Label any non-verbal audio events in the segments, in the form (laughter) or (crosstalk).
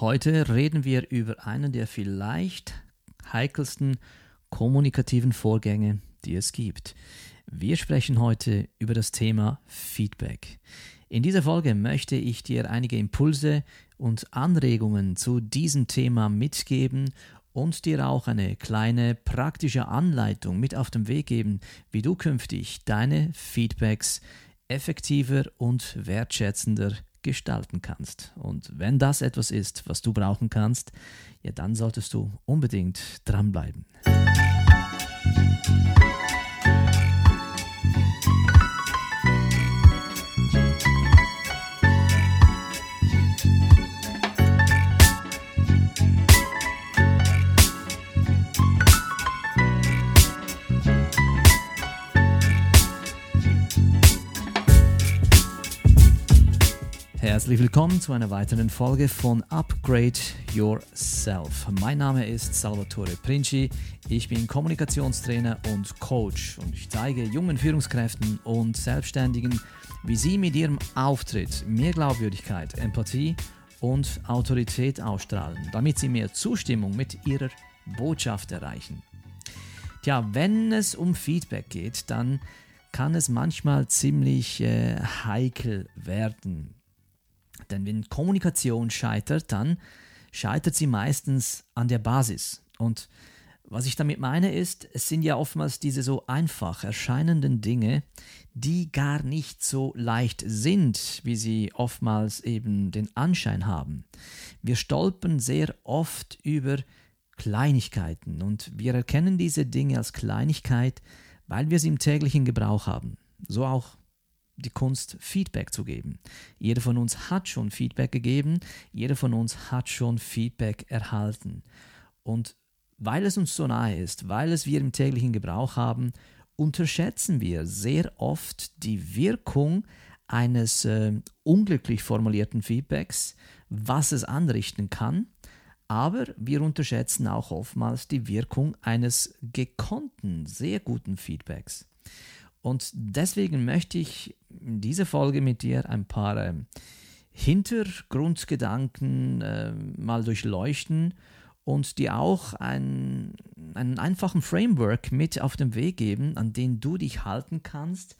Heute reden wir über einen der vielleicht heikelsten kommunikativen Vorgänge, die es gibt. Wir sprechen heute über das Thema Feedback. In dieser Folge möchte ich dir einige Impulse und Anregungen zu diesem Thema mitgeben und dir auch eine kleine praktische Anleitung mit auf den Weg geben, wie du künftig deine Feedbacks effektiver und wertschätzender gestalten kannst. Und wenn das etwas ist, was du brauchen kannst, ja, dann solltest du unbedingt dranbleiben. Herzlich willkommen zu einer weiteren Folge von Upgrade Yourself. Mein Name ist Salvatore Princi. Ich bin Kommunikationstrainer und Coach und ich zeige jungen Führungskräften und Selbstständigen, wie sie mit ihrem Auftritt mehr Glaubwürdigkeit, Empathie und Autorität ausstrahlen, damit sie mehr Zustimmung mit ihrer Botschaft erreichen. Tja, wenn es um Feedback geht, dann kann es manchmal ziemlich äh, heikel werden. Denn wenn Kommunikation scheitert, dann scheitert sie meistens an der Basis. Und was ich damit meine ist, es sind ja oftmals diese so einfach erscheinenden Dinge, die gar nicht so leicht sind, wie sie oftmals eben den Anschein haben. Wir stolpern sehr oft über Kleinigkeiten und wir erkennen diese Dinge als Kleinigkeit, weil wir sie im täglichen Gebrauch haben. So auch die Kunst, Feedback zu geben. Jeder von uns hat schon Feedback gegeben, jeder von uns hat schon Feedback erhalten. Und weil es uns so nahe ist, weil es wir im täglichen Gebrauch haben, unterschätzen wir sehr oft die Wirkung eines äh, unglücklich formulierten Feedbacks, was es anrichten kann, aber wir unterschätzen auch oftmals die Wirkung eines gekonnten, sehr guten Feedbacks. Und deswegen möchte ich in dieser Folge mit dir ein paar äh, Hintergrundgedanken äh, mal durchleuchten und dir auch ein, einen einfachen Framework mit auf den Weg geben, an den du dich halten kannst,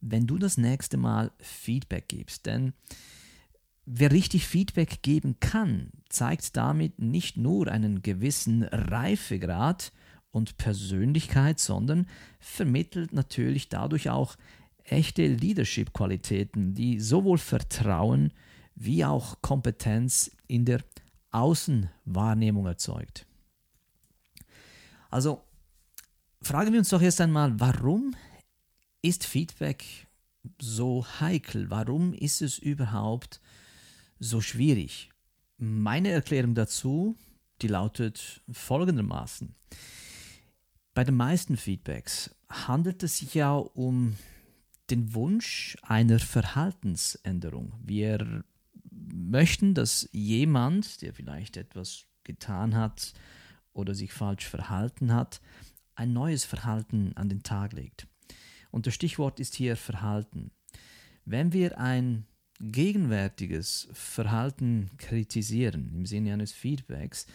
wenn du das nächste Mal Feedback gibst. Denn wer richtig Feedback geben kann, zeigt damit nicht nur einen gewissen Reifegrad, und Persönlichkeit, sondern vermittelt natürlich dadurch auch echte Leadership-Qualitäten, die sowohl Vertrauen wie auch Kompetenz in der Außenwahrnehmung erzeugt. Also fragen wir uns doch erst einmal, warum ist Feedback so heikel? Warum ist es überhaupt so schwierig? Meine Erklärung dazu, die lautet folgendermaßen. Bei den meisten Feedbacks handelt es sich ja um den Wunsch einer Verhaltensänderung. Wir möchten, dass jemand, der vielleicht etwas getan hat oder sich falsch verhalten hat, ein neues Verhalten an den Tag legt. Und das Stichwort ist hier Verhalten. Wenn wir ein gegenwärtiges Verhalten kritisieren im Sinne eines Feedbacks,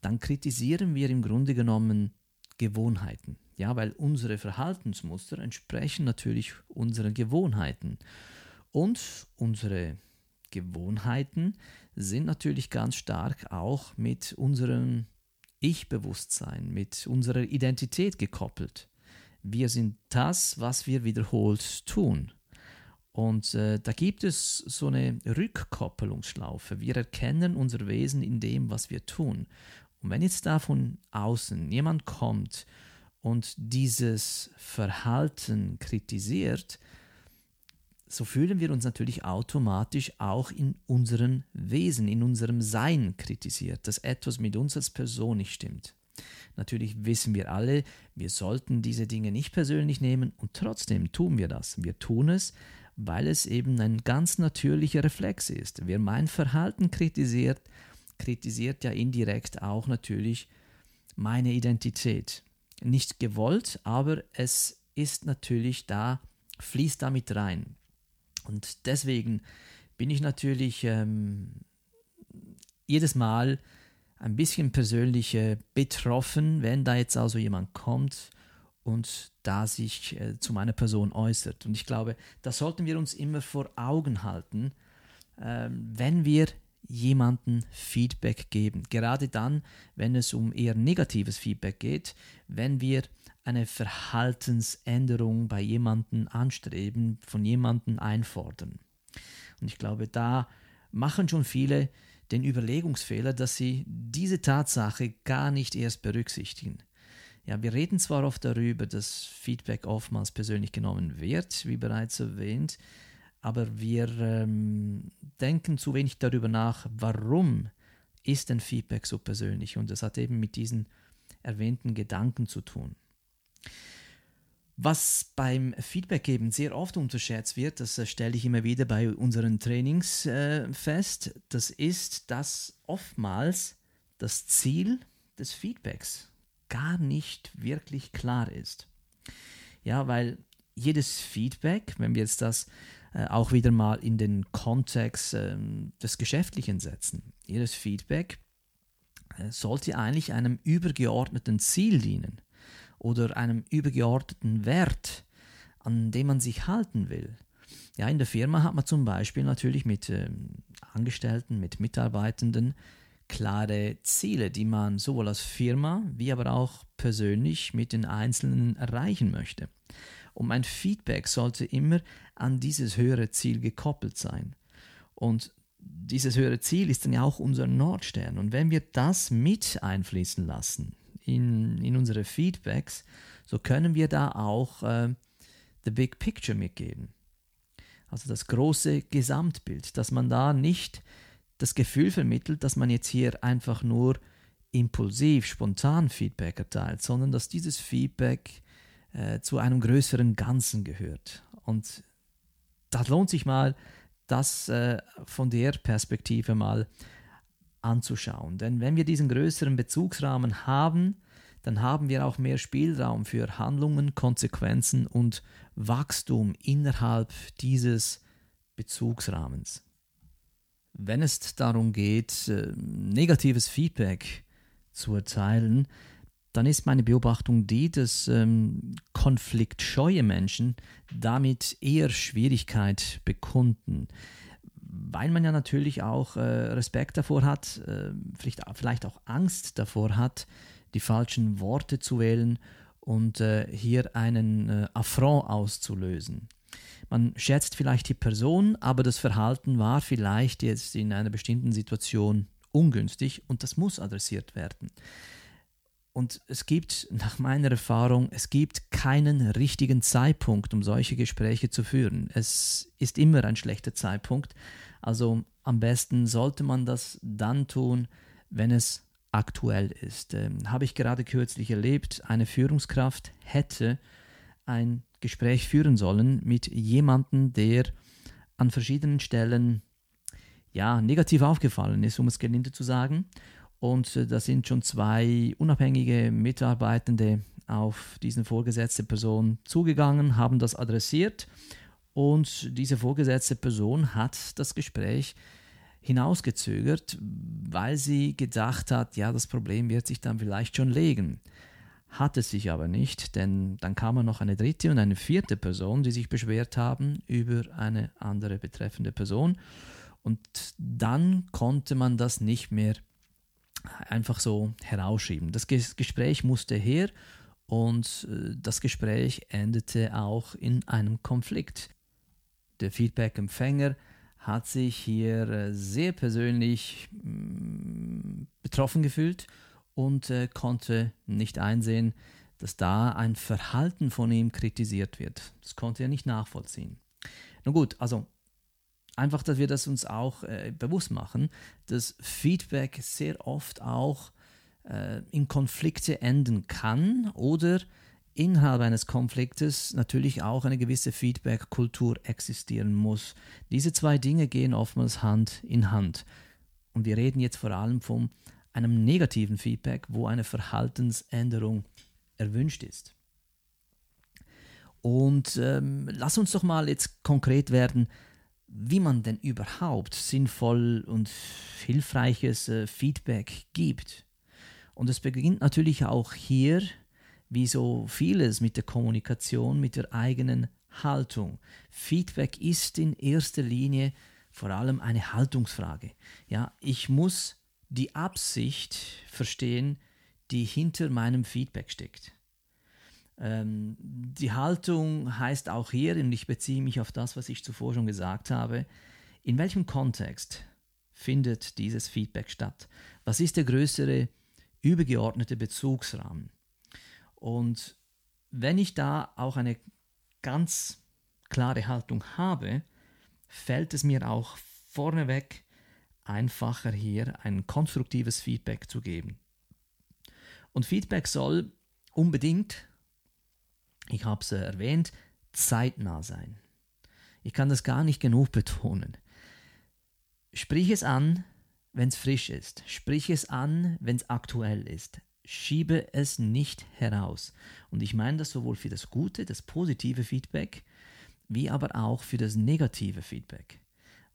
dann kritisieren wir im Grunde genommen Gewohnheiten. Ja, weil unsere Verhaltensmuster entsprechen natürlich unseren Gewohnheiten. Und unsere Gewohnheiten sind natürlich ganz stark auch mit unserem Ich-Bewusstsein, mit unserer Identität gekoppelt. Wir sind das, was wir wiederholt tun. Und äh, da gibt es so eine Rückkoppelungsschlaufe. Wir erkennen unser Wesen in dem, was wir tun. Und wenn jetzt da von außen jemand kommt und dieses Verhalten kritisiert, so fühlen wir uns natürlich automatisch auch in unserem Wesen, in unserem Sein kritisiert, dass etwas mit uns als Person nicht stimmt. Natürlich wissen wir alle, wir sollten diese Dinge nicht persönlich nehmen und trotzdem tun wir das. Wir tun es, weil es eben ein ganz natürlicher Reflex ist. Wer mein Verhalten kritisiert, kritisiert ja indirekt auch natürlich meine Identität. Nicht gewollt, aber es ist natürlich da, fließt damit rein. Und deswegen bin ich natürlich ähm, jedes Mal ein bisschen persönlich äh, betroffen, wenn da jetzt also jemand kommt und da sich äh, zu meiner Person äußert. Und ich glaube, das sollten wir uns immer vor Augen halten, äh, wenn wir jemanden Feedback geben. Gerade dann, wenn es um eher negatives Feedback geht, wenn wir eine Verhaltensänderung bei jemandem anstreben, von jemandem einfordern. Und ich glaube, da machen schon viele den Überlegungsfehler, dass sie diese Tatsache gar nicht erst berücksichtigen. Ja, wir reden zwar oft darüber, dass Feedback oftmals persönlich genommen wird, wie bereits erwähnt, aber wir ähm, denken zu wenig darüber nach, warum ist denn Feedback so persönlich und das hat eben mit diesen erwähnten Gedanken zu tun. Was beim Feedback geben sehr oft unterschätzt wird, das äh, stelle ich immer wieder bei unseren Trainings äh, fest, das ist, dass oftmals das Ziel des Feedbacks gar nicht wirklich klar ist. Ja, weil jedes Feedback, wenn wir jetzt das äh, auch wieder mal in den Kontext äh, des Geschäftlichen setzen, jedes Feedback äh, sollte eigentlich einem übergeordneten Ziel dienen oder einem übergeordneten Wert, an dem man sich halten will. Ja, in der Firma hat man zum Beispiel natürlich mit ähm, Angestellten, mit Mitarbeitenden klare Ziele, die man sowohl als Firma wie aber auch persönlich mit den Einzelnen erreichen möchte. Und mein Feedback sollte immer an dieses höhere Ziel gekoppelt sein. Und dieses höhere Ziel ist dann ja auch unser Nordstern. Und wenn wir das mit einfließen lassen in, in unsere Feedbacks, so können wir da auch äh, the big picture mitgeben. Also das große Gesamtbild, dass man da nicht das Gefühl vermittelt, dass man jetzt hier einfach nur impulsiv, spontan Feedback erteilt, sondern dass dieses Feedback äh, zu einem größeren Ganzen gehört. Und das lohnt sich mal, das äh, von der Perspektive mal anzuschauen. Denn wenn wir diesen größeren Bezugsrahmen haben, dann haben wir auch mehr Spielraum für Handlungen, Konsequenzen und Wachstum innerhalb dieses Bezugsrahmens. Wenn es darum geht, äh, negatives Feedback zu erteilen, dann ist meine Beobachtung die, dass ähm, konfliktscheue Menschen damit eher Schwierigkeit bekunden, weil man ja natürlich auch äh, Respekt davor hat, äh, vielleicht, vielleicht auch Angst davor hat, die falschen Worte zu wählen und äh, hier einen äh, Affront auszulösen. Man schätzt vielleicht die Person, aber das Verhalten war vielleicht jetzt in einer bestimmten Situation ungünstig und das muss adressiert werden. Und es gibt, nach meiner Erfahrung, es gibt keinen richtigen Zeitpunkt, um solche Gespräche zu führen. Es ist immer ein schlechter Zeitpunkt. Also am besten sollte man das dann tun, wenn es aktuell ist. Ähm, Habe ich gerade kürzlich erlebt, eine Führungskraft hätte ein Gespräch führen sollen mit jemandem, der an verschiedenen Stellen ja, negativ aufgefallen ist, um es gelinde zu sagen. Und äh, da sind schon zwei unabhängige Mitarbeitende auf diesen vorgesetzte Person zugegangen, haben das adressiert und diese vorgesetzte Person hat das Gespräch hinausgezögert, weil sie gedacht hat, ja, das Problem wird sich dann vielleicht schon legen. Hat es sich aber nicht, denn dann kam noch eine dritte und eine vierte Person, die sich beschwert haben über eine andere betreffende Person. Und dann konnte man das nicht mehr einfach so herausschieben. Das Gespräch musste her und äh, das Gespräch endete auch in einem Konflikt. Der Feedback-Empfänger hat sich hier äh, sehr persönlich mm, betroffen gefühlt und äh, konnte nicht einsehen, dass da ein Verhalten von ihm kritisiert wird. Das konnte er nicht nachvollziehen. Nun gut, also einfach, dass wir das uns auch äh, bewusst machen, dass Feedback sehr oft auch äh, in Konflikte enden kann oder innerhalb eines Konfliktes natürlich auch eine gewisse Feedback-Kultur existieren muss. Diese zwei Dinge gehen oftmals Hand in Hand. Und wir reden jetzt vor allem von einem negativen Feedback, wo eine Verhaltensänderung erwünscht ist. Und ähm, lass uns doch mal jetzt konkret werden, wie man denn überhaupt sinnvoll und hilfreiches äh, Feedback gibt. Und es beginnt natürlich auch hier, wie so vieles mit der Kommunikation, mit der eigenen Haltung. Feedback ist in erster Linie vor allem eine Haltungsfrage. Ja, ich muss die Absicht verstehen, die hinter meinem Feedback steckt. Ähm, die Haltung heißt auch hier, und ich beziehe mich auf das, was ich zuvor schon gesagt habe, in welchem Kontext findet dieses Feedback statt? Was ist der größere übergeordnete Bezugsrahmen? Und wenn ich da auch eine ganz klare Haltung habe, fällt es mir auch vorneweg einfacher hier ein konstruktives Feedback zu geben. Und Feedback soll unbedingt ich habe es äh, erwähnt, zeitnah sein. Ich kann das gar nicht genug (laughs) betonen. Sprich es an, wenn es frisch ist. Sprich es an, wenn es aktuell ist. Schiebe es nicht heraus. Und ich meine das sowohl für das gute, das positive Feedback, wie aber auch für das negative Feedback.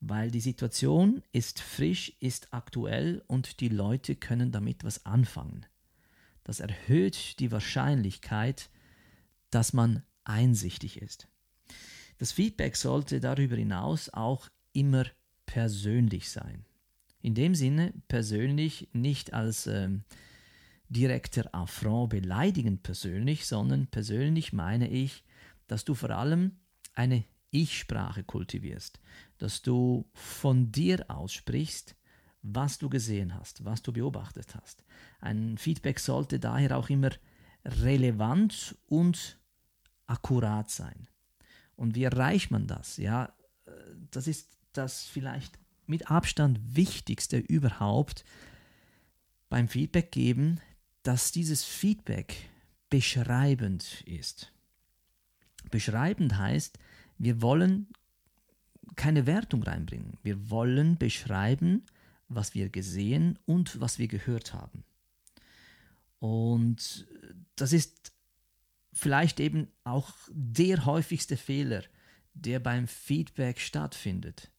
Weil die Situation ist frisch, ist aktuell und die Leute können damit was anfangen. Das erhöht die Wahrscheinlichkeit, dass man einsichtig ist. Das Feedback sollte darüber hinaus auch immer persönlich sein. In dem Sinne persönlich nicht als ähm, direkter Affront beleidigend persönlich, sondern persönlich meine ich, dass du vor allem eine Ich-Sprache kultivierst, dass du von dir aussprichst, was du gesehen hast, was du beobachtet hast. Ein Feedback sollte daher auch immer relevant und akkurat sein. Und wie erreicht man das? Ja, das ist das vielleicht mit Abstand wichtigste überhaupt beim Feedback geben, dass dieses Feedback beschreibend ist. Beschreibend heißt, wir wollen keine Wertung reinbringen. Wir wollen beschreiben, was wir gesehen und was wir gehört haben. Und das ist vielleicht eben auch der häufigste Fehler, der beim Feedback stattfindet.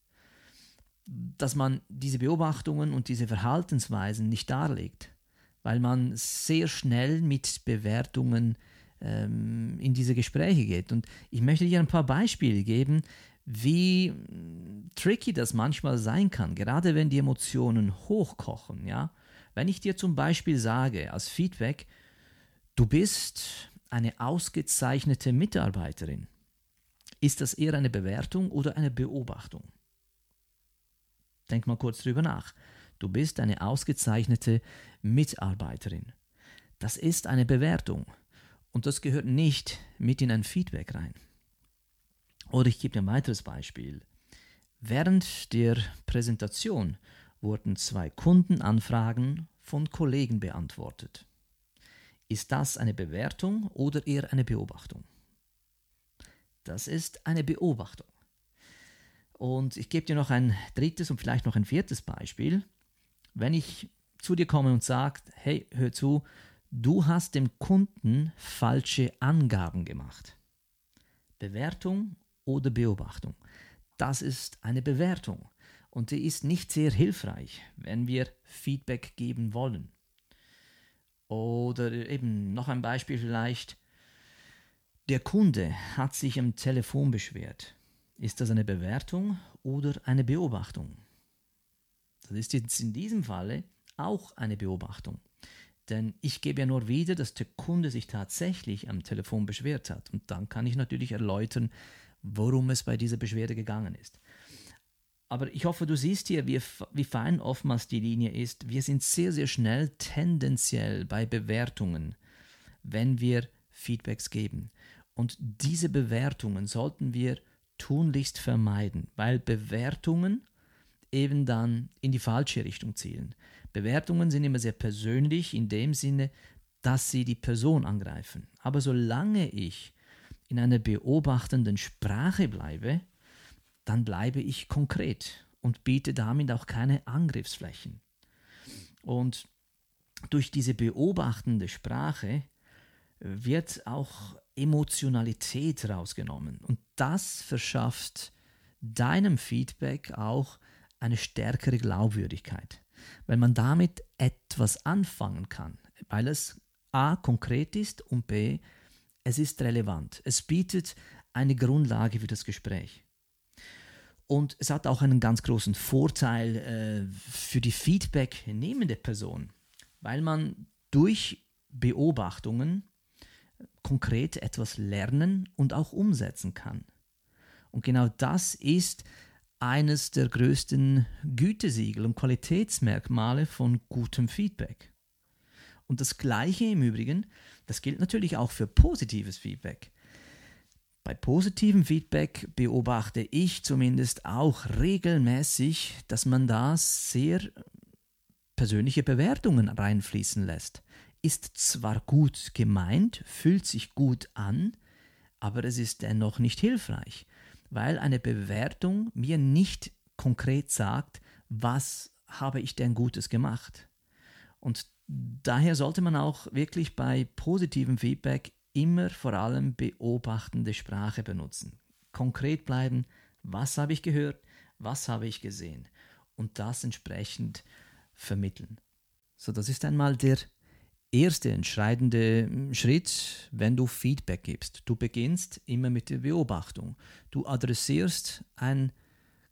Dass man diese Beobachtungen und diese Verhaltensweisen nicht darlegt, weil man sehr schnell mit Bewertungen ähm, in diese Gespräche geht. Und ich möchte dir ein paar Beispiele geben, wie tricky das manchmal sein kann, gerade wenn die Emotionen hochkochen. Ja? Wenn ich dir zum Beispiel sage als Feedback, du bist eine ausgezeichnete Mitarbeiterin? Ist das eher eine Bewertung oder eine Beobachtung? Denk mal kurz drüber nach. Du bist eine ausgezeichnete Mitarbeiterin. Das ist eine Bewertung und das gehört nicht mit in ein Feedback rein. Oder ich gebe dir ein weiteres Beispiel. Während der Präsentation wurden zwei Kundenanfragen von Kollegen beantwortet. Ist das eine Bewertung oder eher eine Beobachtung? Das ist eine Beobachtung. Und ich gebe dir noch ein drittes und vielleicht noch ein viertes Beispiel. Wenn ich zu dir komme und sage, hey, hör zu, du hast dem Kunden falsche Angaben gemacht. Bewertung oder Beobachtung? Das ist eine Bewertung und die ist nicht sehr hilfreich, wenn wir Feedback geben wollen. Oder eben noch ein Beispiel vielleicht. Der Kunde hat sich am Telefon beschwert. Ist das eine Bewertung oder eine Beobachtung? Das ist jetzt in diesem Falle auch eine Beobachtung. Denn ich gebe ja nur wieder, dass der Kunde sich tatsächlich am Telefon beschwert hat. Und dann kann ich natürlich erläutern, worum es bei dieser Beschwerde gegangen ist. Aber ich hoffe, du siehst hier, wie, wie fein oftmals die Linie ist. Wir sind sehr, sehr schnell tendenziell bei Bewertungen, wenn wir Feedbacks geben. Und diese Bewertungen sollten wir tunlichst vermeiden, weil Bewertungen eben dann in die falsche Richtung zielen. Bewertungen sind immer sehr persönlich in dem Sinne, dass sie die Person angreifen. Aber solange ich in einer beobachtenden Sprache bleibe, dann bleibe ich konkret und biete damit auch keine Angriffsflächen. Und durch diese beobachtende Sprache wird auch Emotionalität rausgenommen und das verschafft deinem Feedback auch eine stärkere Glaubwürdigkeit, weil man damit etwas anfangen kann, weil es a konkret ist und b es ist relevant. Es bietet eine Grundlage für das Gespräch. Und es hat auch einen ganz großen Vorteil äh, für die Feedback-nehmende Person, weil man durch Beobachtungen konkret etwas lernen und auch umsetzen kann. Und genau das ist eines der größten Gütesiegel und Qualitätsmerkmale von gutem Feedback. Und das Gleiche im Übrigen, das gilt natürlich auch für positives Feedback. Bei positivem Feedback beobachte ich zumindest auch regelmäßig, dass man da sehr persönliche Bewertungen reinfließen lässt. Ist zwar gut gemeint, fühlt sich gut an, aber es ist dennoch nicht hilfreich weil eine Bewertung mir nicht konkret sagt, was habe ich denn Gutes gemacht. Und daher sollte man auch wirklich bei positivem Feedback immer vor allem beobachtende Sprache benutzen. Konkret bleiben, was habe ich gehört, was habe ich gesehen und das entsprechend vermitteln. So, das ist einmal der erste entscheidende hm, Schritt, wenn du Feedback gibst. Du beginnst immer mit der Beobachtung. Du adressierst ein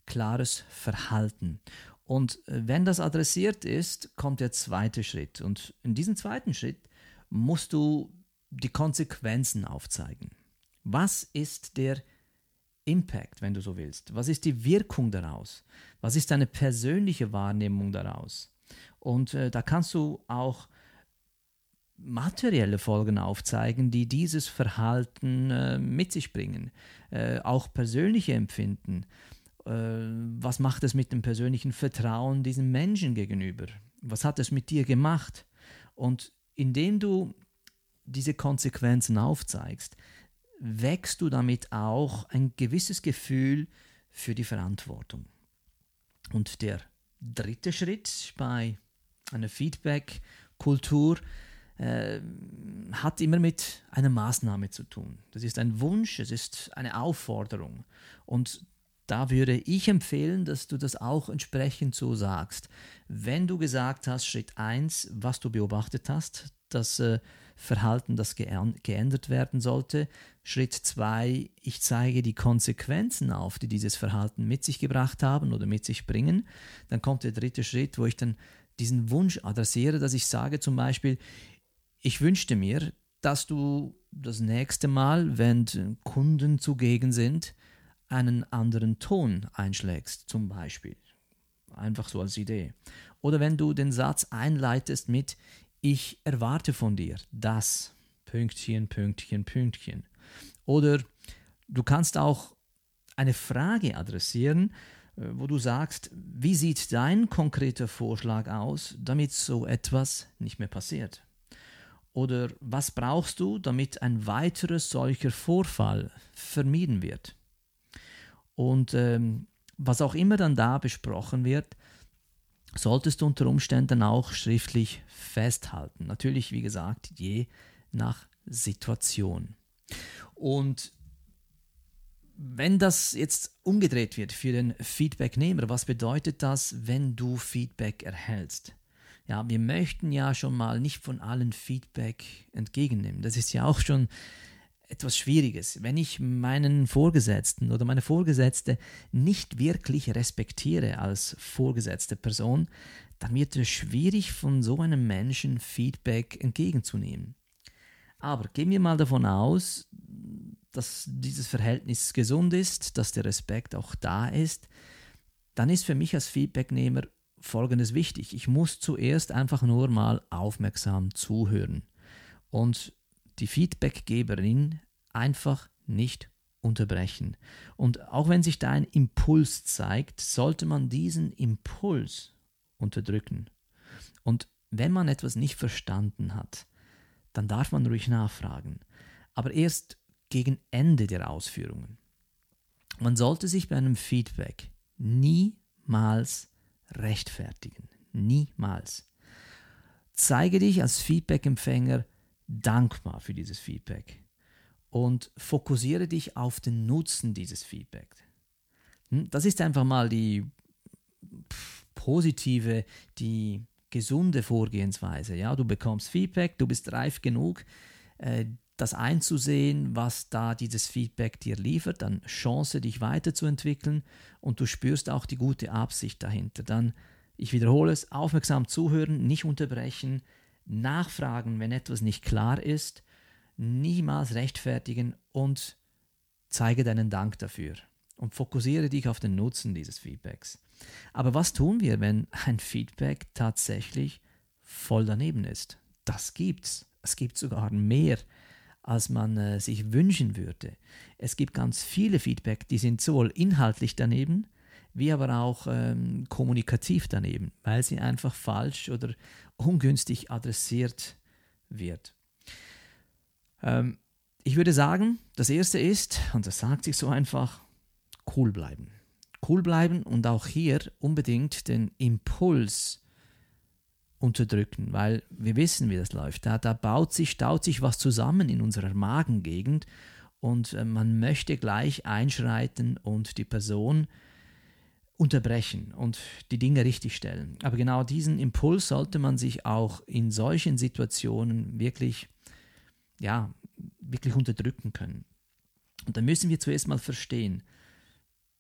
klares Verhalten. Und äh, wenn das adressiert ist, kommt der zweite Schritt. Und in diesem zweiten Schritt musst du die Konsequenzen aufzeigen. Was ist der Impact, wenn du so willst? Was ist die Wirkung daraus? Was ist deine persönliche Wahrnehmung daraus? Und äh, da kannst du auch materielle Folgen aufzeigen, die dieses Verhalten äh, mit sich bringen. Äh, auch persönliche Empfinden. Äh, was macht es mit dem persönlichen Vertrauen diesem Menschen gegenüber? Was hat es mit dir gemacht? Und indem du diese Konsequenzen aufzeigst, wächst du damit auch ein gewisses Gefühl für die Verantwortung. Und der dritte Schritt bei einer Feedback-Kultur äh, hat immer mit einer Maßnahme zu tun. Das ist ein Wunsch, es ist eine Aufforderung. Und da würde ich empfehlen, dass du das auch entsprechend so sagst. Wenn du gesagt hast, Schritt 1, was du beobachtet hast, das äh, Verhalten, das geändert werden sollte. Schritt 2, ich zeige die Konsequenzen auf, die dieses Verhalten mit sich gebracht haben oder mit sich bringen. Dann kommt der dritte Schritt, wo ich dann diesen Wunsch adressiere, dass ich sage zum Beispiel, ich wünschte mir, dass du das nächste Mal, wenn Kunden zugegen sind, einen anderen Ton einschlägst, zum Beispiel. Einfach so als Idee. Oder wenn du den Satz einleitest mit Ich erwarte von dir das. Pünktchen, Pünktchen, Pünktchen. Oder du kannst auch eine Frage adressieren, äh, wo du sagst, wie sieht dein konkreter Vorschlag aus, damit so etwas nicht mehr passiert? Oder was brauchst du, damit ein weiterer solcher Vorfall vermieden wird? Und ähm, was auch immer dann da besprochen wird, solltest du unter Umständen auch schriftlich festhalten. Natürlich, wie gesagt, je nach Situation. Und wenn das jetzt umgedreht wird für den Feedbacknehmer, was bedeutet das, wenn du Feedback erhältst? Ja, wir möchten ja schon mal nicht von allen Feedback entgegennehmen. Das ist ja auch schon etwas Schwieriges. Wenn ich meinen Vorgesetzten oder meine Vorgesetzte nicht wirklich respektiere als vorgesetzte Person, dann wird es schwierig, von so einem Menschen Feedback entgegenzunehmen. Aber gehen wir mal davon aus, dass dieses Verhältnis gesund ist, dass der Respekt auch da ist, dann ist für mich als Feedbacknehmer Folgendes wichtig. Ich muss zuerst einfach nur mal aufmerksam zuhören und die Feedbackgeberin einfach nicht unterbrechen. Und auch wenn sich da ein Impuls zeigt, sollte man diesen Impuls unterdrücken. Und wenn man etwas nicht verstanden hat, dann darf man ruhig nachfragen. Aber erst gegen Ende der Ausführungen. Man sollte sich bei einem Feedback niemals rechtfertigen. Niemals. Zeige dich als Feedback-Empfänger dankbar für dieses Feedback und fokussiere dich auf den Nutzen dieses Feedbacks. Hm, das ist einfach mal die positive, die gesunde Vorgehensweise. Ja, du bekommst Feedback, du bist reif genug, äh, das einzusehen, was da dieses Feedback dir liefert, dann Chance, dich weiterzuentwickeln und du spürst auch die gute Absicht dahinter. Dann, ich wiederhole es, aufmerksam zuhören, nicht unterbrechen, nachfragen, wenn etwas nicht klar ist, niemals rechtfertigen und zeige deinen Dank dafür und fokussiere dich auf den Nutzen dieses Feedbacks. Aber was tun wir, wenn ein Feedback tatsächlich voll daneben ist? Das gibt's. Es gibt sogar mehr als man äh, sich wünschen würde. Es gibt ganz viele Feedback, die sind sowohl inhaltlich daneben, wie aber auch ähm, kommunikativ daneben, weil sie einfach falsch oder ungünstig adressiert wird. Ähm, ich würde sagen, das erste ist, und das sagt sich so einfach, cool bleiben. Cool bleiben und auch hier unbedingt den Impuls unterdrücken, weil wir wissen, wie das läuft. Da, da baut sich, staut sich was zusammen in unserer Magengegend und äh, man möchte gleich einschreiten und die Person unterbrechen und die Dinge richtigstellen. Aber genau diesen Impuls sollte man sich auch in solchen Situationen wirklich, ja, wirklich unterdrücken können. Und da müssen wir zuerst mal verstehen,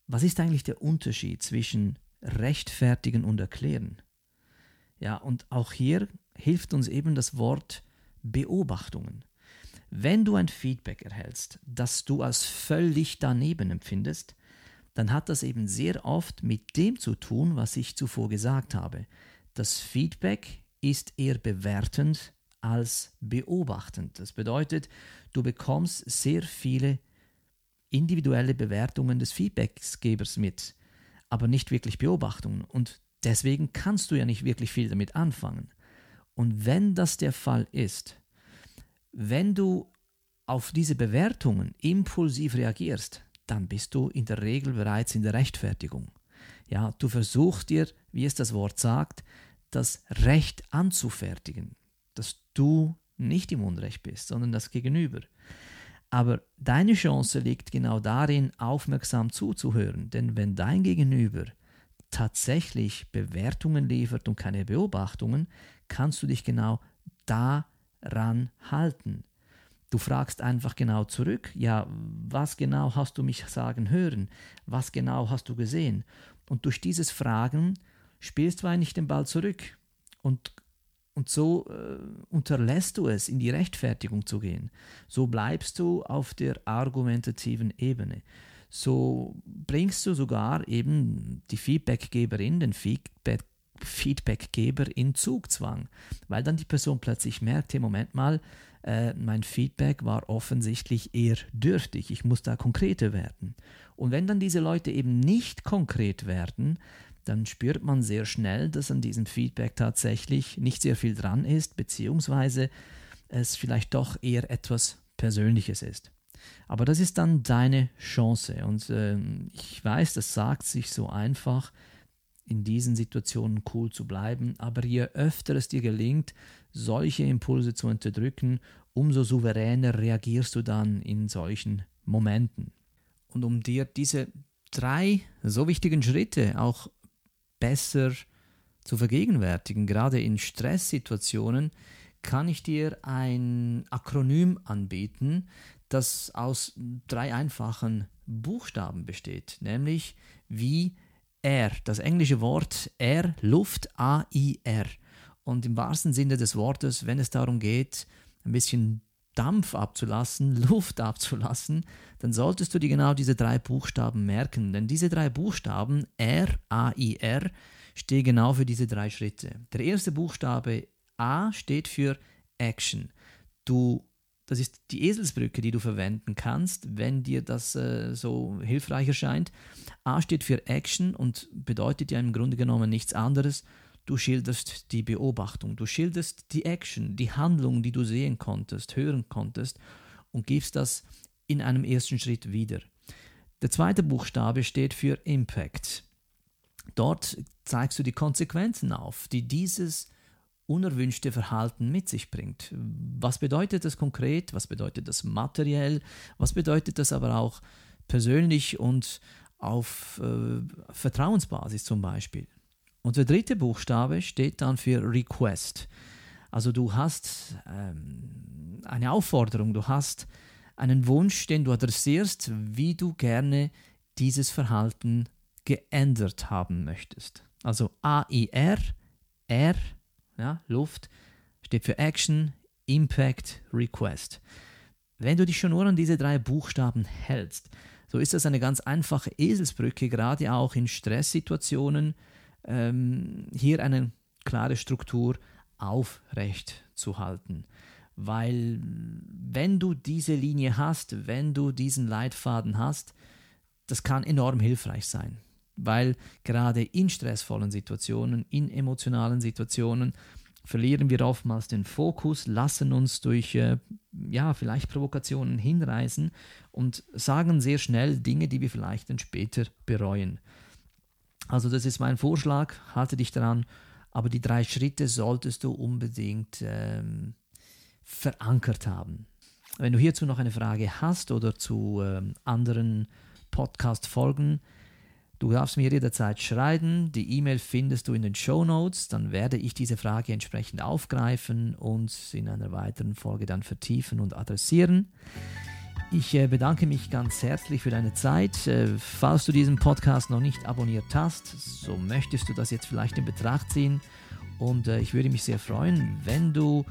was ist eigentlich der Unterschied zwischen rechtfertigen und erklären? Ja, und auch hier hilft uns eben das Wort Beobachtungen. Wenn du ein Feedback erhältst, das du als völlig daneben empfindest, dann hat das eben sehr oft mit dem zu tun, was ich zuvor gesagt habe. Das Feedback ist eher bewertend als beobachtend. Das bedeutet, du bekommst sehr viele individuelle Bewertungen des Feedbacksgebers mit, aber nicht wirklich Beobachtungen. Und Deswegen kannst du ja nicht wirklich viel damit anfangen. Und wenn das der Fall ist, wenn du auf diese Bewertungen impulsiv reagierst, dann bist du in der Regel bereits in der Rechtfertigung. Ja, du versuchst dir, wie es das Wort sagt, das Recht anzufertigen, dass du nicht im Unrecht bist, sondern das Gegenüber. Aber deine Chance liegt genau darin, aufmerksam zuzuhören, denn wenn dein Gegenüber tatsächlich Bewertungen liefert und keine Beobachtungen, kannst du dich genau daran halten. Du fragst einfach genau zurück, ja, was genau hast du mich sagen hören? Was genau hast du gesehen? Und durch dieses Fragen spielst du eigentlich den Ball zurück. Und, und so äh, unterlässt du es, in die Rechtfertigung zu gehen. So bleibst du auf der argumentativen Ebene so bringst du sogar eben die Feedbackgeberin, den Feedback, Feedbackgeber in Zugzwang, weil dann die Person plötzlich merkt, hey, Moment mal, äh, mein Feedback war offensichtlich eher dürftig, ich muss da konkreter werden. Und wenn dann diese Leute eben nicht konkret werden, dann spürt man sehr schnell, dass an diesem Feedback tatsächlich nicht sehr viel dran ist, beziehungsweise es vielleicht doch eher etwas Persönliches ist. Aber das ist dann deine Chance. Und äh, ich weiß, das sagt sich so einfach, in diesen Situationen cool zu bleiben. Aber je öfter es dir gelingt, solche Impulse zu unterdrücken, umso souveräner reagierst du dann in solchen Momenten. Und um dir diese drei so wichtigen Schritte auch besser zu vergegenwärtigen, gerade in Stresssituationen, kann ich dir ein Akronym anbieten, das aus drei einfachen Buchstaben besteht, nämlich wie R, das englische Wort R, Luft, A-I-R. Und im wahrsten Sinne des Wortes, wenn es darum geht, ein bisschen Dampf abzulassen, (laughs) Luft abzulassen, dann solltest du dir genau diese drei Buchstaben merken. Denn diese drei Buchstaben, R, A, I, R, stehen genau für diese drei Schritte. Der erste Buchstabe A steht für Action. Du das ist die Eselsbrücke, die du verwenden kannst, wenn dir das äh, so hilfreich erscheint. A steht für Action und bedeutet ja im Grunde genommen nichts anderes. Du schilderst die Beobachtung, du schilderst die Action, die Handlung, die du sehen konntest, hören konntest und gibst das in einem ersten Schritt wieder. Der zweite Buchstabe steht für Impact. Dort zeigst du die Konsequenzen auf, die dieses unerwünschte Verhalten mit sich bringt. Was bedeutet das konkret? Was bedeutet das materiell? Was bedeutet das aber auch persönlich und auf äh, Vertrauensbasis zum Beispiel. Und der dritte Buchstabe steht dann für Request. Also du hast ähm, eine Aufforderung, du hast einen Wunsch, den du adressierst, wie du gerne dieses Verhalten geändert haben möchtest. Also AIR, R, ja, Luft, steht für Action, Impact, Request. Wenn du dich schon nur an diese drei Buchstaben hältst, so ist das eine ganz einfache Eselsbrücke, gerade auch in Stresssituationen, ähm, hier eine klare Struktur aufrecht zu halten. Weil wenn du diese Linie hast, wenn du diesen Leitfaden hast, das kann enorm hilfreich sein. Weil gerade in stressvollen Situationen, in emotionalen Situationen, verlieren wir oftmals den Fokus, lassen uns durch äh, ja, vielleicht Provokationen hinreißen und sagen sehr schnell Dinge, die wir vielleicht dann später bereuen. Also das ist mein Vorschlag, halte dich daran, aber die drei Schritte solltest du unbedingt ähm, verankert haben. Wenn du hierzu noch eine Frage hast oder zu ähm, anderen Podcast-Folgen, Du darfst mir jederzeit schreiben. Die E-Mail findest du in den Show Notes. Dann werde ich diese Frage entsprechend aufgreifen und in einer weiteren Folge dann vertiefen und adressieren. Ich äh, bedanke mich ganz herzlich für deine Zeit. Äh, falls du diesen Podcast noch nicht abonniert hast, so möchtest du das jetzt vielleicht in Betracht ziehen. Und äh, ich würde mich sehr freuen, wenn du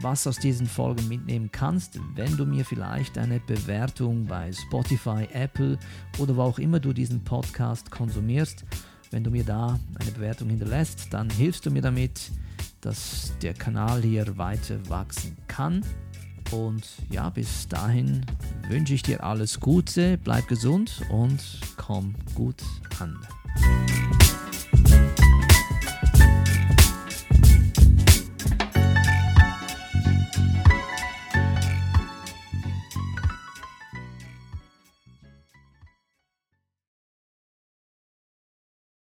was aus diesen Folgen mitnehmen kannst, wenn du mir vielleicht eine Bewertung bei Spotify, Apple oder wo auch immer du diesen Podcast konsumierst, wenn du mir da eine Bewertung hinterlässt, dann hilfst du mir damit, dass der Kanal hier weiter wachsen kann. Und ja, bis dahin wünsche ich dir alles Gute, bleib gesund und komm gut an.